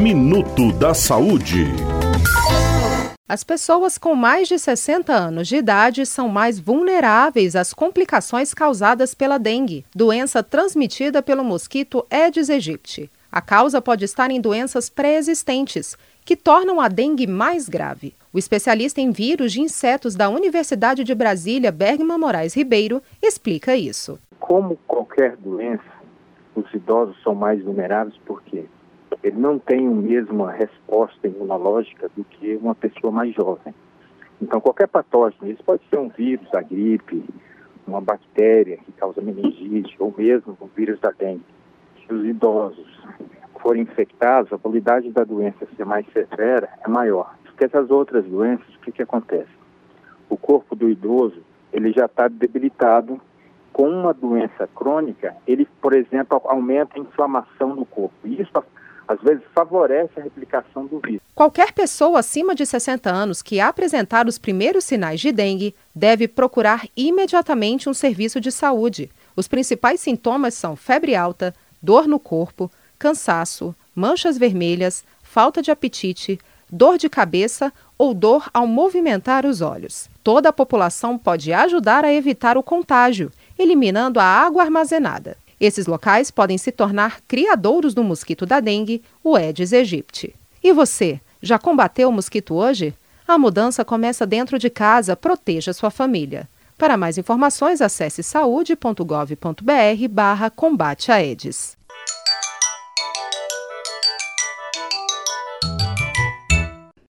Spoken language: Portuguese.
Minuto da Saúde. As pessoas com mais de 60 anos de idade são mais vulneráveis às complicações causadas pela dengue, doença transmitida pelo mosquito Aedes aegypti. A causa pode estar em doenças pré-existentes, que tornam a dengue mais grave. O especialista em vírus de insetos da Universidade de Brasília, Bergman Moraes Ribeiro, explica isso. Como qualquer doença, os idosos são mais vulneráveis porque ele não tem a mesma resposta imunológica do que uma pessoa mais jovem. Então, qualquer patógeno, isso pode ser um vírus, a gripe, uma bactéria que causa meningite, ou mesmo o vírus da dengue. Se os idosos forem infectados, a probabilidade da doença ser mais severa é maior. Porque essas outras doenças, o que, que acontece? O corpo do idoso, ele já está debilitado com uma doença crônica, ele, por exemplo, aumenta a inflamação no corpo. E isso, às vezes, favorece a replicação do vírus. Qualquer pessoa acima de 60 anos que apresentar os primeiros sinais de dengue deve procurar imediatamente um serviço de saúde. Os principais sintomas são febre alta, dor no corpo, cansaço, manchas vermelhas, falta de apetite, dor de cabeça ou dor ao movimentar os olhos. Toda a população pode ajudar a evitar o contágio, eliminando a água armazenada. Esses locais podem se tornar criadouros do mosquito da dengue, o Aedes aegypti. E você, já combateu o mosquito hoje? A mudança começa dentro de casa, proteja sua família. Para mais informações, acesse saúde.gov.br barra combate a Aedes.